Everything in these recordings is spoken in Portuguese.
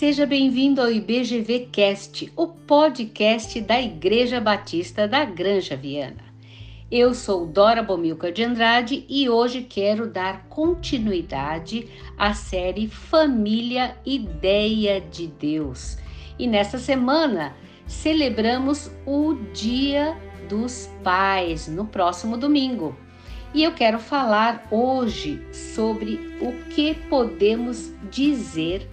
Seja bem-vindo ao IBGV Cast, o podcast da Igreja Batista da Granja Viana. Eu sou Dora Bomilca de Andrade e hoje quero dar continuidade à série Família Ideia de Deus. E nesta semana celebramos o Dia dos Pais, no próximo domingo. E eu quero falar hoje sobre o que podemos dizer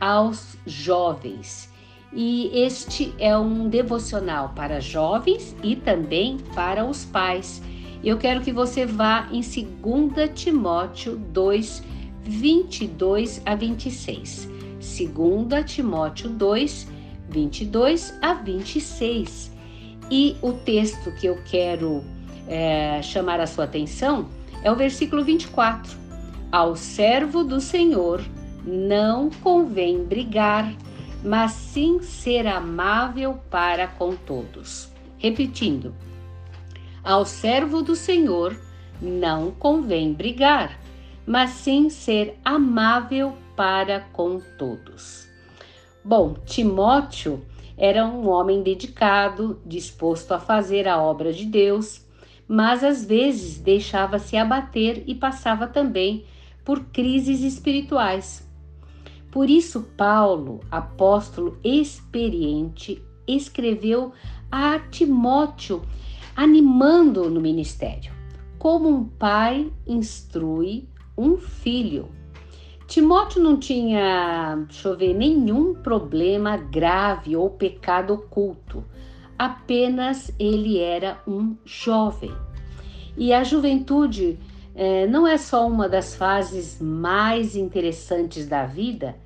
aos jovens. E este é um devocional para jovens e também para os pais. Eu quero que você vá em 2 Timóteo 2, 22 a 26. 2 Timóteo 2, 22 a 26. E o texto que eu quero é, chamar a sua atenção é o versículo 24. Ao servo do Senhor não convém brigar, mas sim ser amável para com todos. Repetindo, ao servo do Senhor não convém brigar, mas sim ser amável para com todos. Bom, Timóteo era um homem dedicado, disposto a fazer a obra de Deus, mas às vezes deixava-se abater e passava também por crises espirituais. Por isso, Paulo, apóstolo experiente, escreveu a Timóteo, animando no ministério, como um pai instrui um filho. Timóteo não tinha, deixa eu ver, nenhum problema grave ou pecado oculto, apenas ele era um jovem. E a juventude é, não é só uma das fases mais interessantes da vida,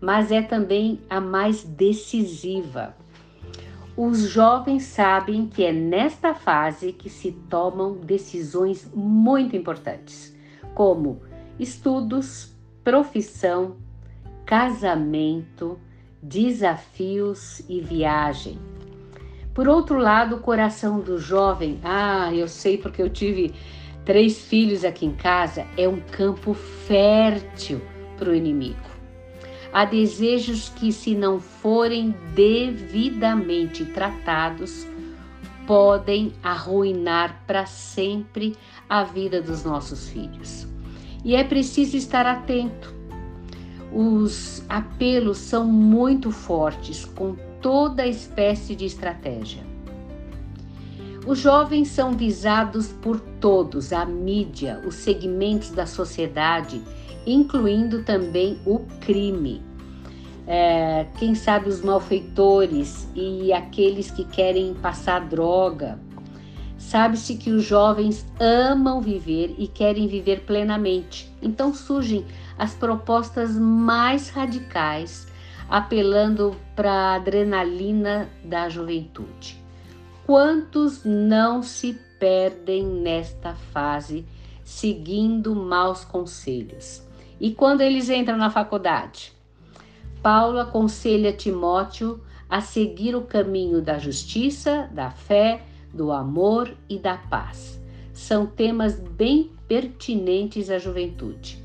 mas é também a mais decisiva. Os jovens sabem que é nesta fase que se tomam decisões muito importantes, como estudos, profissão, casamento, desafios e viagem. Por outro lado, o coração do jovem, ah, eu sei porque eu tive Três filhos aqui em casa é um campo fértil para o inimigo. Há desejos que, se não forem devidamente tratados, podem arruinar para sempre a vida dos nossos filhos. E é preciso estar atento. Os apelos são muito fortes, com toda espécie de estratégia. Os jovens são visados por todos, a mídia, os segmentos da sociedade, incluindo também o crime. É, quem sabe os malfeitores e aqueles que querem passar droga. Sabe-se que os jovens amam viver e querem viver plenamente. Então surgem as propostas mais radicais, apelando para a adrenalina da juventude. Quantos não se perdem nesta fase seguindo maus conselhos? E quando eles entram na faculdade? Paulo aconselha Timóteo a seguir o caminho da justiça, da fé, do amor e da paz. São temas bem pertinentes à juventude.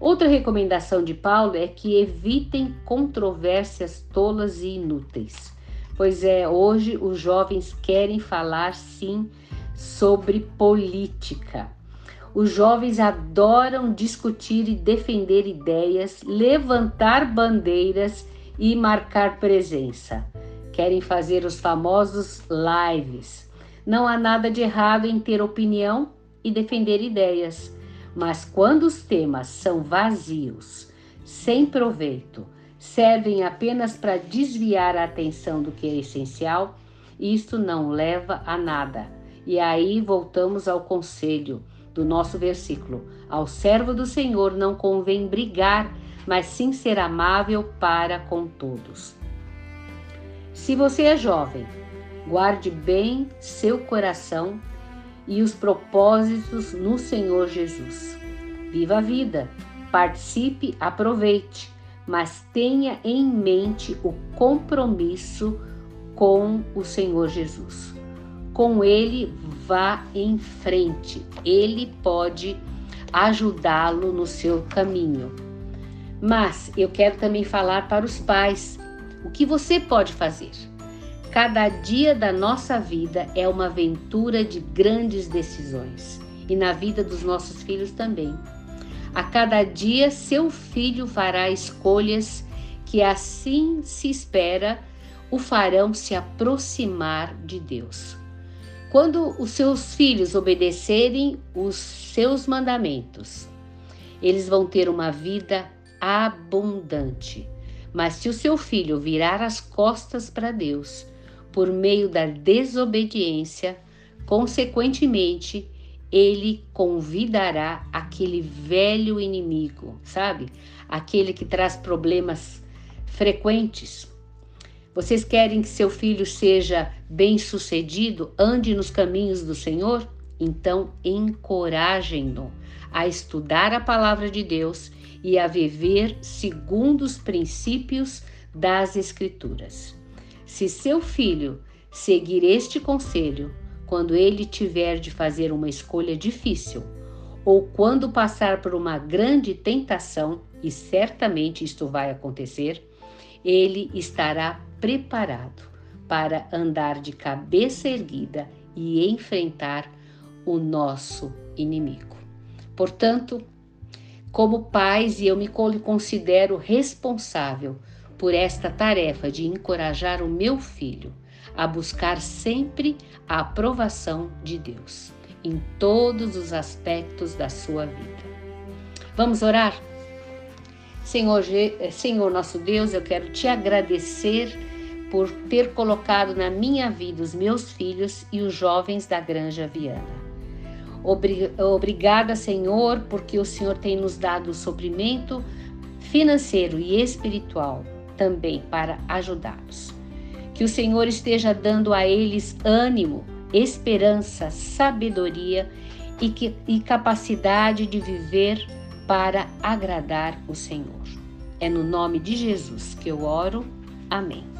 Outra recomendação de Paulo é que evitem controvérsias tolas e inúteis. Pois é, hoje os jovens querem falar sim sobre política. Os jovens adoram discutir e defender ideias, levantar bandeiras e marcar presença. Querem fazer os famosos lives. Não há nada de errado em ter opinião e defender ideias, mas quando os temas são vazios, sem proveito, servem apenas para desviar a atenção do que é essencial, isto não leva a nada. E aí voltamos ao conselho do nosso versículo: Ao servo do Senhor não convém brigar, mas sim ser amável para com todos. Se você é jovem, guarde bem seu coração e os propósitos no Senhor Jesus. Viva a vida, participe, aproveite mas tenha em mente o compromisso com o Senhor Jesus. Com ele, vá em frente, ele pode ajudá-lo no seu caminho. Mas eu quero também falar para os pais o que você pode fazer. Cada dia da nossa vida é uma aventura de grandes decisões e na vida dos nossos filhos também. A cada dia, seu filho fará escolhas que, assim se espera, o farão se aproximar de Deus. Quando os seus filhos obedecerem os seus mandamentos, eles vão ter uma vida abundante. Mas se o seu filho virar as costas para Deus por meio da desobediência, consequentemente, ele convidará aquele velho inimigo, sabe? Aquele que traz problemas frequentes. Vocês querem que seu filho seja bem-sucedido, ande nos caminhos do Senhor? Então, encorajem-no a estudar a palavra de Deus e a viver segundo os princípios das Escrituras. Se seu filho seguir este conselho, quando ele tiver de fazer uma escolha difícil, ou quando passar por uma grande tentação, e certamente isto vai acontecer, ele estará preparado para andar de cabeça erguida e enfrentar o nosso inimigo. Portanto, como pais, e eu me considero responsável por esta tarefa de encorajar o meu filho a buscar sempre a aprovação de Deus em todos os aspectos da sua vida. Vamos orar? Senhor, Senhor nosso Deus, eu quero te agradecer por ter colocado na minha vida os meus filhos e os jovens da Granja Viana. Obrigada, Senhor, porque o Senhor tem nos dado o suprimento financeiro e espiritual também para ajudá-los. Que o Senhor esteja dando a eles ânimo, esperança, sabedoria e, que, e capacidade de viver para agradar o Senhor. É no nome de Jesus que eu oro. Amém.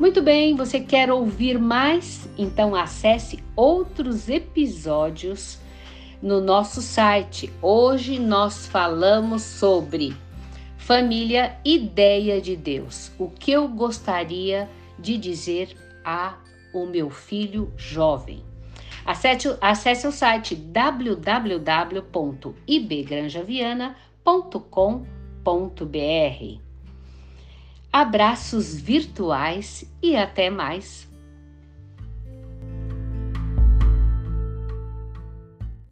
Muito bem, você quer ouvir mais? Então acesse outros episódios no nosso site. Hoje nós falamos sobre Família, ideia de Deus. O que eu gostaria de dizer a o meu filho jovem. Acesse, acesse o site www.ibgranjaviana.com.br. Abraços virtuais e até mais.